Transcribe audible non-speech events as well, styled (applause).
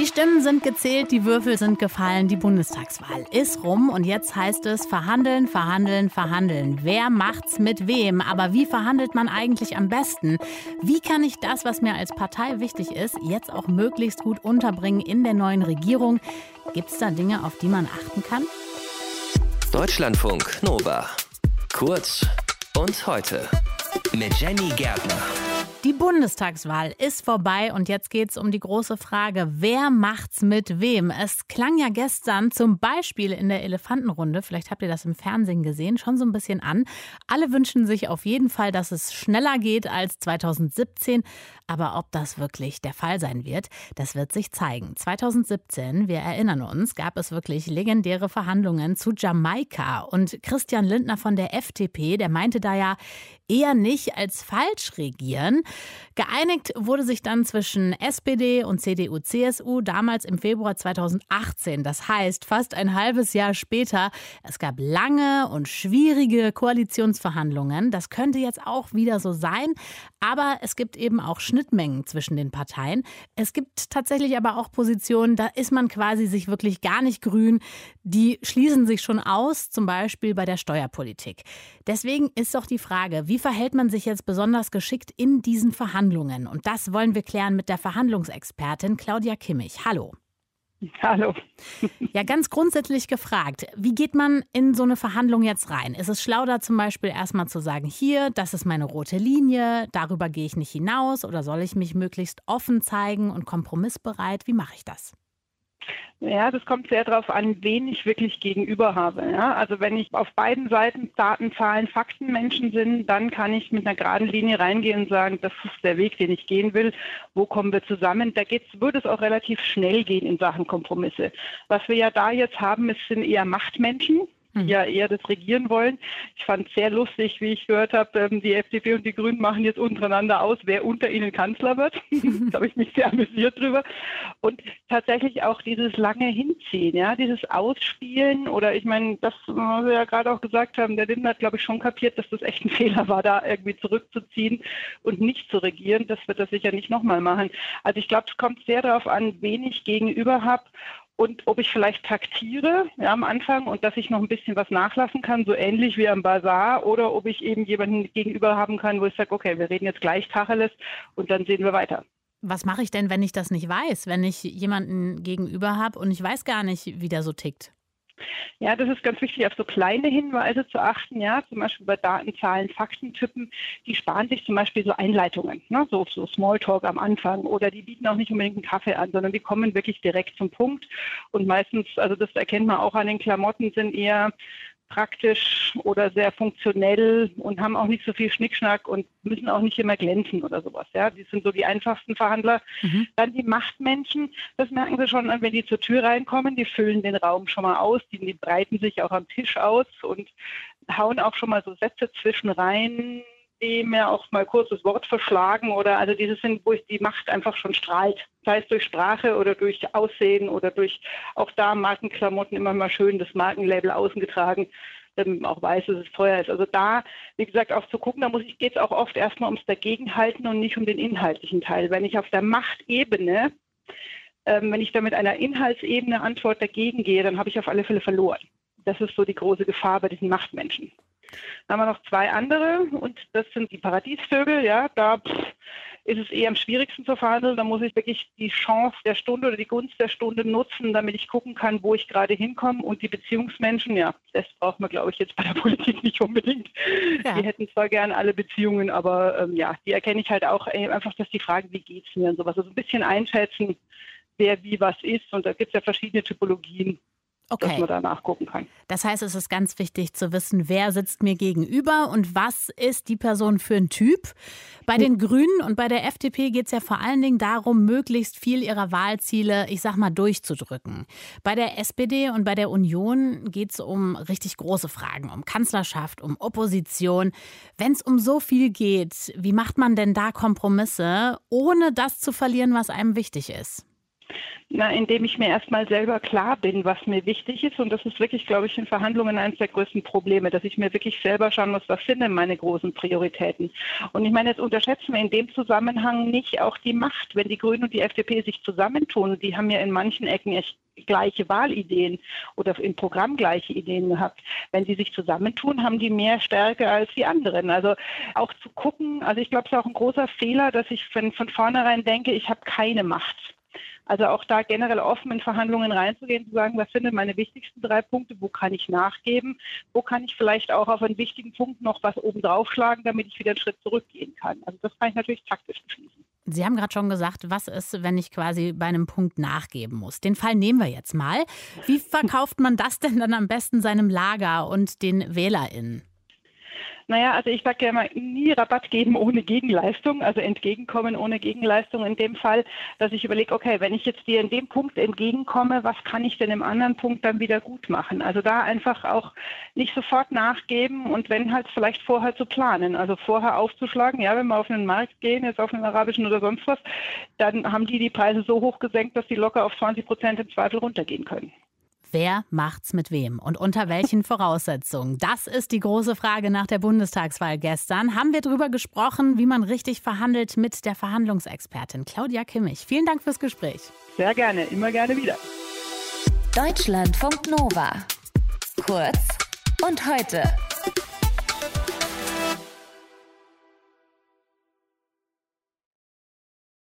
Die Stimmen sind gezählt, die Würfel sind gefallen, die Bundestagswahl ist rum und jetzt heißt es verhandeln, verhandeln, verhandeln. Wer macht's mit wem? Aber wie verhandelt man eigentlich am besten? Wie kann ich das, was mir als Partei wichtig ist, jetzt auch möglichst gut unterbringen in der neuen Regierung? Gibt's da Dinge, auf die man achten kann? Deutschlandfunk Nova. Kurz und heute mit Jenny Gärtner. Die Bundestagswahl ist vorbei und jetzt geht es um die große Frage, wer macht's mit wem? Es klang ja gestern zum Beispiel in der Elefantenrunde, vielleicht habt ihr das im Fernsehen gesehen, schon so ein bisschen an. Alle wünschen sich auf jeden Fall, dass es schneller geht als 2017, aber ob das wirklich der Fall sein wird, das wird sich zeigen. 2017, wir erinnern uns, gab es wirklich legendäre Verhandlungen zu Jamaika und Christian Lindner von der FDP, der meinte da ja, eher nicht als falsch regieren. Geeinigt wurde sich dann zwischen SPD und CDU, CSU damals im Februar 2018. Das heißt, fast ein halbes Jahr später. Es gab lange und schwierige Koalitionsverhandlungen. Das könnte jetzt auch wieder so sein. Aber es gibt eben auch Schnittmengen zwischen den Parteien. Es gibt tatsächlich aber auch Positionen, da ist man quasi sich wirklich gar nicht grün. Die schließen sich schon aus, zum Beispiel bei der Steuerpolitik. Deswegen ist doch die Frage, wie verhält man sich jetzt besonders geschickt in diesen Verhandlungen? Und das wollen wir klären mit der Verhandlungsexpertin Claudia Kimmich. Hallo. (laughs) Hallo. Ja, ganz grundsätzlich gefragt, wie geht man in so eine Verhandlung jetzt rein? Ist es schlau, da zum Beispiel erstmal zu sagen, hier, das ist meine rote Linie, darüber gehe ich nicht hinaus oder soll ich mich möglichst offen zeigen und kompromissbereit? Wie mache ich das? Ja, das kommt sehr darauf an, wen ich wirklich gegenüber habe. Ja? Also wenn ich auf beiden Seiten Daten, Zahlen, Fakten Menschen sind, dann kann ich mit einer geraden Linie reingehen und sagen, das ist der Weg, den ich gehen will. Wo kommen wir zusammen? Da geht's, würde es auch relativ schnell gehen in Sachen Kompromisse. Was wir ja da jetzt haben, es sind eher Machtmenschen die ja eher das Regieren wollen. Ich fand es sehr lustig, wie ich gehört habe, ähm, die FDP und die Grünen machen jetzt untereinander aus, wer unter ihnen Kanzler wird. (laughs) da habe ich mich sehr amüsiert drüber. Und tatsächlich auch dieses lange Hinziehen, ja, dieses Ausspielen oder ich meine, das, was wir ja gerade auch gesagt haben, der Lindner hat, glaube ich, schon kapiert, dass das echt ein (laughs) Fehler war, da irgendwie zurückzuziehen und nicht zu regieren. Das wird er sicher nicht nochmal machen. Also ich glaube, es kommt sehr darauf an, wen ich gegenüber habe und ob ich vielleicht taktiere ja, am Anfang und dass ich noch ein bisschen was nachlassen kann, so ähnlich wie am Bazar, oder ob ich eben jemanden gegenüber haben kann, wo ich sage, okay, wir reden jetzt gleich Tacheles und dann sehen wir weiter. Was mache ich denn, wenn ich das nicht weiß, wenn ich jemanden gegenüber habe und ich weiß gar nicht, wie der so tickt? Ja, das ist ganz wichtig, auf so kleine Hinweise zu achten, ja, zum Beispiel bei Daten, Zahlen, Faktentypen, die sparen sich zum Beispiel so Einleitungen, ne, so, so Smalltalk am Anfang oder die bieten auch nicht unbedingt einen Kaffee an, sondern die kommen wirklich direkt zum Punkt. Und meistens, also das erkennt man auch an den Klamotten, sind eher praktisch oder sehr funktionell und haben auch nicht so viel Schnickschnack und müssen auch nicht immer glänzen oder sowas. Ja, die sind so die einfachsten Verhandler. Mhm. Dann die Machtmenschen, das merken sie schon, wenn die zur Tür reinkommen, die füllen den Raum schon mal aus, die, die breiten sich auch am Tisch aus und hauen auch schon mal so Sätze zwischen rein, die mir auch mal kurz das Wort verschlagen oder also diese sind, wo ich die Macht einfach schon strahlt. Sei es durch Sprache oder durch Aussehen oder durch auch da Markenklamotten immer mal schön das Markenlabel außen getragen, damit man auch weiß, dass es teuer ist. Also da, wie gesagt, auch zu gucken, da muss ich, geht es auch oft erstmal ums Dagegenhalten und nicht um den inhaltlichen Teil. Wenn ich auf der Machtebene, ähm, wenn ich da mit einer Inhaltsebene Antwort dagegen gehe, dann habe ich auf alle Fälle verloren. Das ist so die große Gefahr bei diesen Machtmenschen. Dann haben wir noch zwei andere und das sind die Paradiesvögel. Ja, da pff, ist es eher am schwierigsten zu verhandeln. Da muss ich wirklich die Chance der Stunde oder die Gunst der Stunde nutzen, damit ich gucken kann, wo ich gerade hinkomme. Und die Beziehungsmenschen, ja, das braucht man, glaube ich, jetzt bei der (laughs) Politik nicht unbedingt. Ja. Die hätten zwar gern alle Beziehungen, aber ähm, ja, die erkenne ich halt auch einfach, dass die Fragen, wie geht es mir und sowas, also ein bisschen einschätzen, wer wie was ist. Und da gibt es ja verschiedene Typologien okay. dass man da nachgucken kann. Das heißt, es ist ganz wichtig zu wissen, wer sitzt mir gegenüber und was ist die Person für ein Typ. Bei den Grünen und bei der FDP geht es ja vor allen Dingen darum, möglichst viel ihrer Wahlziele, ich sag mal, durchzudrücken. Bei der SPD und bei der Union geht es um richtig große Fragen, um Kanzlerschaft, um Opposition. Wenn es um so viel geht, wie macht man denn da Kompromisse, ohne das zu verlieren, was einem wichtig ist? Na, indem ich mir erstmal selber klar bin, was mir wichtig ist. Und das ist wirklich, glaube ich, in Verhandlungen eines der größten Probleme, dass ich mir wirklich selber schauen muss, was sind denn meine großen Prioritäten. Und ich meine, jetzt unterschätzen wir in dem Zusammenhang nicht auch die Macht. Wenn die Grünen und die FDP sich zusammentun, die haben ja in manchen Ecken echt gleiche Wahlideen oder im Programm gleiche Ideen gehabt. Wenn die sich zusammentun, haben die mehr Stärke als die anderen. Also auch zu gucken, also ich glaube, es ist auch ein großer Fehler, dass ich von, von vornherein denke, ich habe keine Macht. Also auch da generell offen in Verhandlungen reinzugehen, zu sagen, was sind denn meine wichtigsten drei Punkte, wo kann ich nachgeben, wo kann ich vielleicht auch auf einen wichtigen Punkt noch was oben draufschlagen, damit ich wieder einen Schritt zurückgehen kann. Also das kann ich natürlich taktisch beschließen. Sie haben gerade schon gesagt, was ist, wenn ich quasi bei einem Punkt nachgeben muss? Den Fall nehmen wir jetzt mal. Wie verkauft man das denn dann am besten seinem Lager und den WählerInnen? Naja, also ich sage ja immer, nie Rabatt geben ohne Gegenleistung, also entgegenkommen ohne Gegenleistung. In dem Fall, dass ich überlege, okay, wenn ich jetzt dir in dem Punkt entgegenkomme, was kann ich denn im anderen Punkt dann wieder gut machen? Also da einfach auch nicht sofort nachgeben und wenn halt vielleicht vorher zu planen, also vorher aufzuschlagen, ja, wenn wir auf einen Markt gehen, jetzt auf einen arabischen oder sonst was, dann haben die die Preise so hoch gesenkt, dass die locker auf 20 Prozent im Zweifel runtergehen können. Wer macht's mit wem und unter welchen Voraussetzungen? Das ist die große Frage nach der Bundestagswahl gestern. Haben wir darüber gesprochen, wie man richtig verhandelt mit der Verhandlungsexpertin Claudia Kimmich. Vielen Dank fürs Gespräch. Sehr gerne, immer gerne wieder. Deutschlandfunk Nova. Kurz und heute.